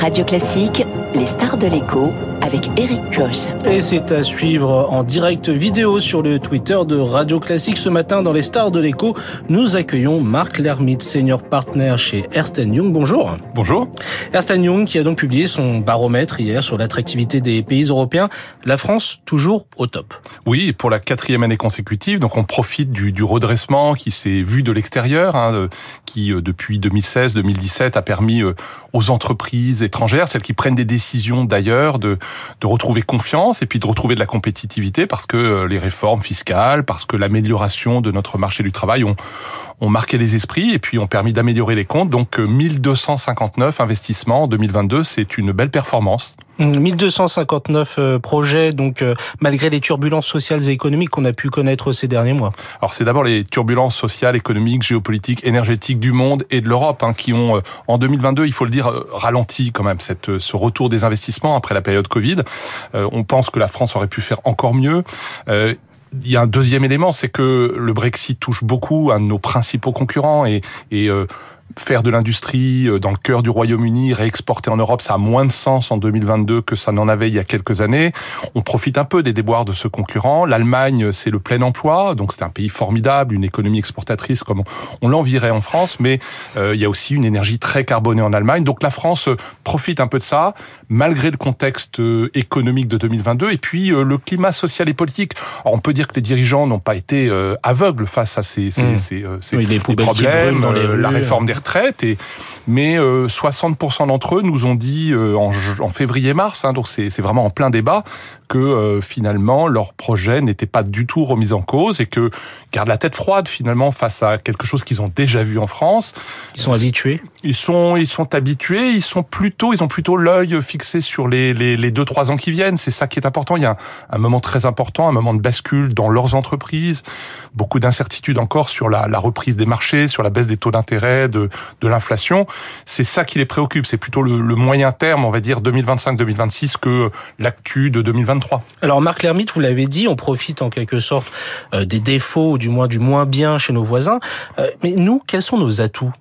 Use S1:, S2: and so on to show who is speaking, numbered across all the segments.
S1: Radio Classique, les stars de l'écho avec Eric Koch.
S2: Et c'est à suivre en direct vidéo sur le Twitter de Radio Classique. Ce matin, dans les stars de l'écho, nous accueillons Marc Lermite, senior partner chez Ernst Young. Bonjour.
S3: Bonjour.
S2: Ernst Young qui a donc publié son baromètre hier sur l'attractivité des pays européens. La France, toujours au top.
S3: Oui, pour la quatrième année consécutive. Donc on profite du, du redressement qui s'est vu de l'extérieur, hein, qui euh, depuis 2016-2017 a permis euh, aux entreprises celles qui prennent des décisions d'ailleurs, de, de retrouver confiance et puis de retrouver de la compétitivité parce que euh, les réformes fiscales, parce que l'amélioration de notre marché du travail ont, ont marqué les esprits et puis ont permis d'améliorer les comptes. Donc 1259 investissements en 2022, c'est une belle performance.
S2: 1259 mmh, projets, donc malgré les turbulences sociales et économiques qu'on a pu connaître ces derniers mois.
S3: Alors c'est d'abord les turbulences sociales, économiques, géopolitiques, énergétiques du monde et de l'Europe hein, qui ont, en 2022, il faut le dire, ralenti quand même cette, ce retour des investissements après la période Covid. on pense que la France aurait pu faire encore mieux. Il y a un deuxième élément, c'est que le Brexit touche beaucoup un de nos principaux concurrents et, et faire de l'industrie euh, dans le cœur du Royaume-Uni, réexporter en Europe, ça a moins de sens en 2022 que ça n'en avait il y a quelques années. On profite un peu des déboires de ce concurrent. L'Allemagne, c'est le plein emploi, donc c'est un pays formidable, une économie exportatrice comme on l'envirait en France, mais euh, il y a aussi une énergie très carbonée en Allemagne. Donc la France euh, profite un peu de ça, malgré le contexte économique de 2022 et puis le climat social et politique. Alors, on peut dire que les dirigeants n'ont pas été aveugles face à ces, ces, mmh. ces, ces
S2: oui, les
S3: problèmes,
S2: dans les
S3: la réforme des retraite. Et, mais 60% d'entre eux nous ont dit en, en février-mars, hein, donc c'est vraiment en plein débat, que euh, finalement leur projet n'était pas du tout remis en cause et que gardent la tête froide finalement face à quelque chose qu'ils ont déjà vu en France.
S2: Ils sont habitués.
S3: Ils sont ils sont habitués. Ils sont plutôt ils ont plutôt l'œil fixé sur les les, les deux trois ans qui viennent. C'est ça qui est important. Il y a un, un, moment très important, un moment de bascule dans leurs entreprises. Beaucoup d'incertitudes encore sur la, la reprise des marchés, sur la baisse des taux d'intérêt, de de l'inflation. C'est ça qui les préoccupe. C'est plutôt le, moyen terme, on va dire 2025-2026 que l'actu de 2023
S2: alors Marc Lermite, vous l'avez dit, on profite en quelque sorte euh, des défauts, du moins du moins bien chez nos voisins. Euh, mais nous, quels sont nos atouts?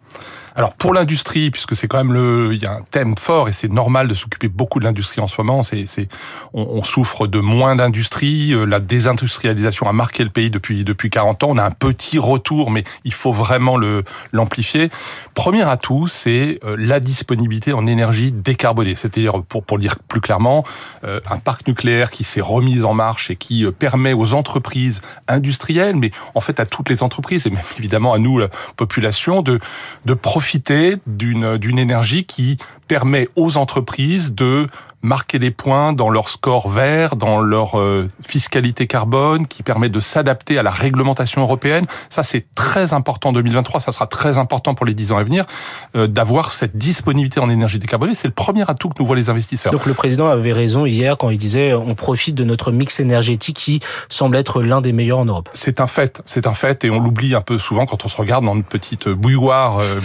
S3: Alors pour l'industrie, puisque c'est quand même le, il y a un thème fort et c'est normal de s'occuper beaucoup de l'industrie en ce moment. C'est, c'est, on, on, souffre de moins d'industrie. Euh, la désindustrialisation a marqué le pays depuis depuis 40 ans. On a un petit retour, mais il faut vraiment le l'amplifier. Premier atout, c'est euh, la disponibilité en énergie décarbonée. C'est-à-dire, pour pour le dire plus clairement, euh, un parc nucléaire qui s'est remis en marche et qui permet aux entreprises industrielles, mais en fait à toutes les entreprises et même évidemment à nous la population de de profiter d'une énergie qui permet aux entreprises de marquer des points dans leur score vert, dans leur euh, fiscalité carbone, qui permet de s'adapter à la réglementation européenne. Ça, c'est très important en 2023. Ça sera très important pour les dix ans à venir euh, d'avoir cette disponibilité en énergie décarbonée. C'est le premier atout que nous voient les investisseurs.
S2: Donc le président avait raison hier quand il disait on profite de notre mix énergétique qui semble être l'un des meilleurs en Europe.
S3: C'est un fait, c'est un fait, et on l'oublie un peu souvent quand on se regarde dans une petite bouilloire euh,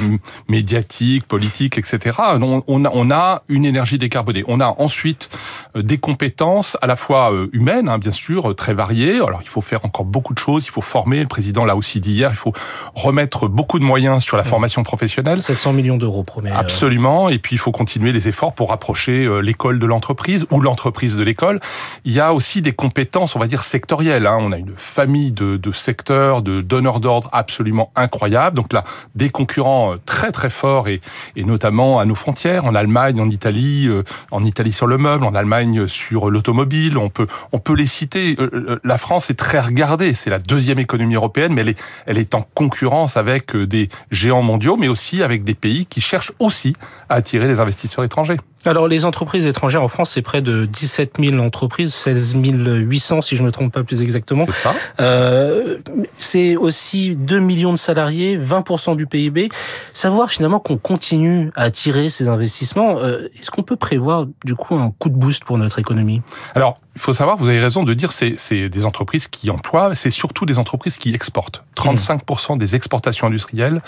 S3: médiatique, politique, etc. On, on, a, on a une énergie décarbonée. On a ensuite euh, des compétences à la fois euh, humaines, hein, bien sûr, euh, très variées. Alors il faut faire encore beaucoup de choses, il faut former, le président l'a aussi dit hier, il faut remettre beaucoup de moyens sur la formation professionnelle.
S2: 700 millions d'euros, promet.
S3: Absolument, et puis il faut continuer les efforts pour rapprocher l'école de l'entreprise ou l'entreprise de l'école. Il y a aussi des compétences, on va dire, sectorielles. Hein. On a une famille de, de secteurs, de donneurs d'ordre absolument incroyables. Donc là, des concurrents très très forts et, et notamment à nos frontières, en Allemagne, en Italie, en Italie sur le meuble, en Allemagne sur l'automobile. On peut, on peut les citer. Euh, euh, la France est très regardée. C'est la deuxième économie européenne, mais elle est, elle est en concurrence avec euh, des géants mondiaux, mais aussi avec des pays qui cherchent aussi à attirer les investisseurs étrangers.
S2: Alors les entreprises étrangères en France, c'est près de 17 000 entreprises, 16 800 si je ne me trompe pas plus exactement.
S3: C'est ça.
S2: Euh, c'est aussi 2 millions de salariés, 20% du PIB. Savoir finalement qu'on continue à attirer ces investissements, euh, est-ce qu'on peut prévoir du coup un coup de boost pour notre économie?
S3: Alors il faut savoir, vous avez raison de dire, c'est c'est des entreprises qui emploient, c'est surtout des entreprises qui exportent. 35% des exportations industrielles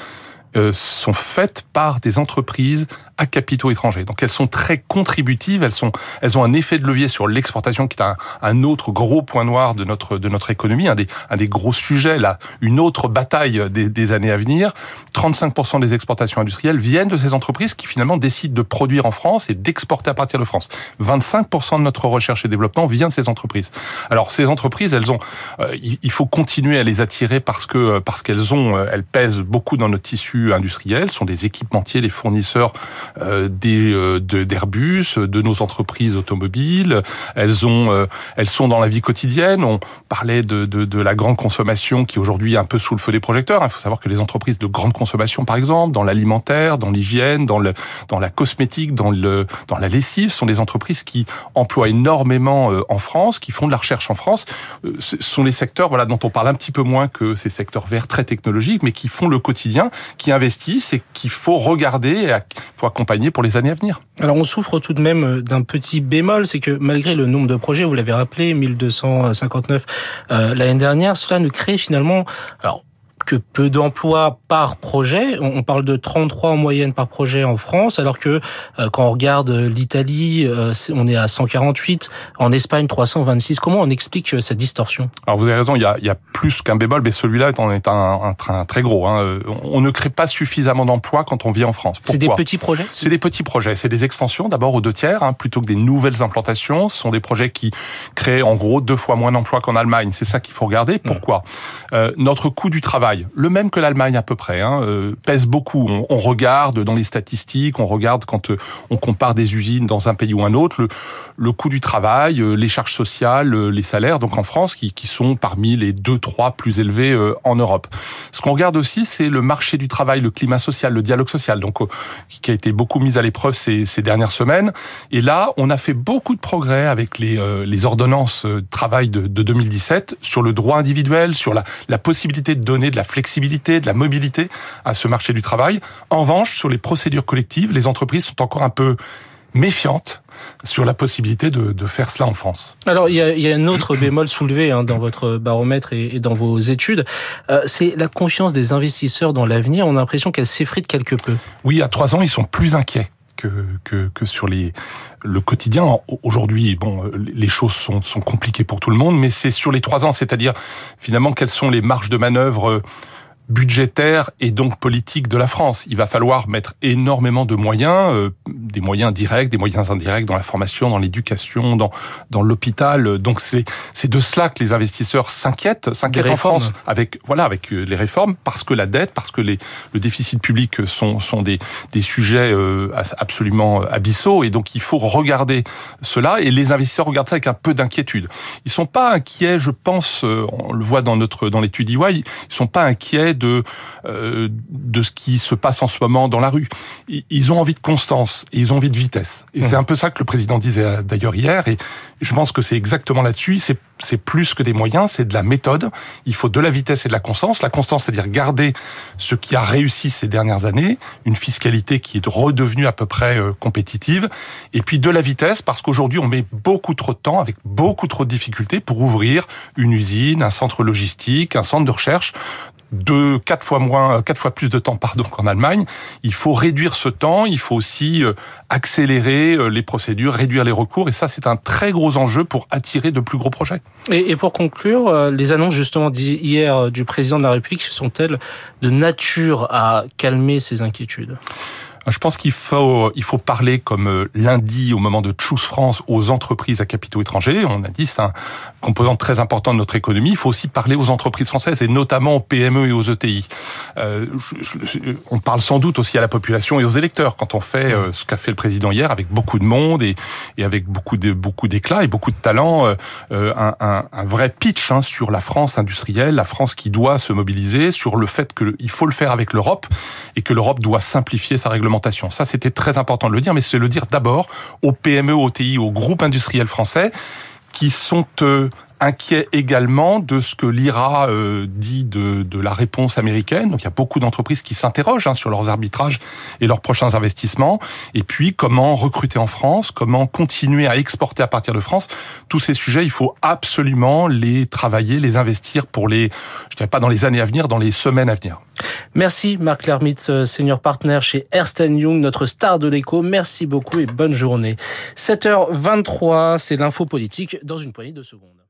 S3: euh, sont faites par des entreprises à capitaux étrangers. Donc elles sont très contributives, elles sont, elles ont un effet de levier sur l'exportation qui est un, un, autre gros point noir de notre de notre économie, un des un des gros sujets là, une autre bataille des, des années à venir. 35% des exportations industrielles viennent de ces entreprises qui finalement décident de produire en France et d'exporter à partir de France. 25% de notre recherche et développement vient de ces entreprises. Alors ces entreprises, elles ont, euh, il faut continuer à les attirer parce que parce qu'elles ont, elles pèsent beaucoup dans notre tissu industriel, sont des équipementiers, les fournisseurs euh, des euh, d'Airbus, de, nos entreprises automobiles. Elles ont, euh, elles sont dans la vie quotidienne. On parlait de, de, de la grande consommation qui aujourd'hui est un peu sous le feu des projecteurs. Il faut savoir que les entreprises de grande consommation, par exemple, dans l'alimentaire, dans l'hygiène, dans le, dans la cosmétique, dans le, dans la lessive, sont des entreprises qui emploient énormément en France, qui font de la recherche en France. Ce sont les secteurs, voilà, dont on parle un petit peu moins que ces secteurs verts très technologiques, mais qui font le quotidien, qui investissent et qu'il faut regarder faut
S2: Alors on souffre tout de même d'un petit bémol, c'est que malgré le nombre de projets, vous l'avez rappelé, 1259 euh, l'année dernière, cela ne crée finalement, que peu d'emplois par projet. On parle de 33 en moyenne par projet en France, alors que euh, quand on regarde l'Italie, euh, on est à 148, en Espagne 326. Comment on explique euh, cette distorsion?
S3: Alors vous avez raison, il y a, il y a plus qu'un bémol, mais celui-là est un, un, un, très gros. Hein. On ne crée pas suffisamment d'emplois quand on vit en France.
S2: C'est des petits projets?
S3: C'est des petits projets. C'est des extensions, d'abord aux deux tiers, hein, plutôt que des nouvelles implantations. Ce sont des projets qui créent en gros deux fois moins d'emplois qu'en Allemagne. C'est ça qu'il faut regarder. Mmh. Pourquoi? Euh, Notre coût du travail le même que l'Allemagne à peu près, hein, euh, pèse beaucoup. On, regarde dans les statistiques, on regarde quand euh, on compare des usines dans un pays ou un autre, le, le coût du travail, euh, les charges sociales, les salaires, donc en France, qui, qui sont parmi les deux, trois plus élevés en Europe. Ce qu'on regarde aussi, c'est le marché du travail, le climat social, le dialogue social, donc qui a été beaucoup mis à l'épreuve ces, dernières semaines. Et là, on a fait beaucoup de progrès avec les, les ordonnances travail de, de 2017 sur le droit individuel, sur la, la possibilité de donner de la flexibilité, de la mobilité à ce marché du travail. En revanche, sur les procédures collectives, les entreprises sont encore un peu méfiantes sur la possibilité de, de, faire cela en France.
S2: Alors, il y a, il y a un autre bémol soulevé hein, dans votre baromètre et, et dans vos études, euh, c'est la confiance des investisseurs dans l'avenir. On a l'impression qu'elle s'effrite quelque peu.
S3: Oui, à trois ans, ils sont plus inquiets. Que, sur le quotidien. Aujourd'hui, bon, les choses sont, sont compliquées pour tout le monde, mais c'est sur les trois ans, c'est-à-dire finalement quelles sont les marges de manœuvre budgétaire et donc politique de la France. Il va falloir mettre énormément de moyens, euh, des moyens directs, des moyens indirects dans la formation, dans l'éducation, dans dans l'hôpital. Donc c'est c'est de cela que les investisseurs s'inquiètent, s'inquiètent en France avec voilà avec euh, les réformes parce que la dette, parce que les le déficit public sont sont des des sujets euh, absolument abyssaux et donc il faut regarder cela et les investisseurs regardent ça avec un peu d'inquiétude. Ils sont pas inquiets, je pense, on le voit dans notre dans l'étude EY, ils sont pas inquiets de euh, de ce qui se passe en ce moment dans la rue. Ils ont envie de constance et ils ont envie de vitesse. Et c'est mmh. un peu ça que le président disait euh, d'ailleurs hier. Et je pense que c'est exactement là-dessus. C'est c'est plus que des moyens, c'est de la méthode. Il faut de la vitesse et de la constance. La constance, c'est-à-dire garder ce qui a réussi ces dernières années, une fiscalité qui est redevenue à peu près euh, compétitive, et puis de la vitesse parce qu'aujourd'hui on met beaucoup trop de temps avec beaucoup trop de difficultés pour ouvrir une usine, un centre logistique, un centre de recherche de quatre fois moins, quatre fois plus de temps, pardon, qu'en Allemagne. Il faut réduire ce temps. Il faut aussi euh, accélérer euh, les procédures, réduire les recours. Et ça, c'est un très gros enjeu pour attirer de plus gros projets.
S2: Et, pour conclure, euh, les annonces justement d'hier du président de la République sont-elles de nature à calmer ces inquiétudes?
S3: Je pense qu'il faut, il faut parler comme euh, lundi au moment de Choose France aux entreprises à capitaux étrangers. On a dit c'est un composant très important de notre économie. Il faut aussi parler aux entreprises françaises et notamment aux PME et aux ETI. Euh, on parle sans doute aussi à la population et aux électeurs quand on fait euh, ce qu'a fait le président hier avec beaucoup de monde et, avec beaucoup de et beaucoup de talent. Euh, un, un, un, vrai pitch hein, sur la France industrielle, la France qui doit se mobiliser, sur le fait qu'il faut le faire avec l'Europe et que l'Europe doit simplifier sa réglementation ça, c'était très important de le dire, mais c'est le dire d'abord aux PME, aux TI, aux groupes industriels français qui sont euh, inquiets également de ce que l'IRA euh, dit de, de, la réponse américaine. Donc il y a beaucoup d'entreprises qui s'interrogent hein, sur leurs arbitrages et leurs prochains investissements. Et puis comment recruter en France, comment continuer à exporter à partir de France. Tous ces sujets, il faut absolument les travailler, les investir pour les, je dirais pas dans les années à venir, dans les semaines à venir.
S2: Merci Marc Lermitz, euh, senior partner chez Ernst Young, notre star de l'écho. Merci beaucoup et bonne journée. 7h23, c'est l'info politique dans une poignée de secondes.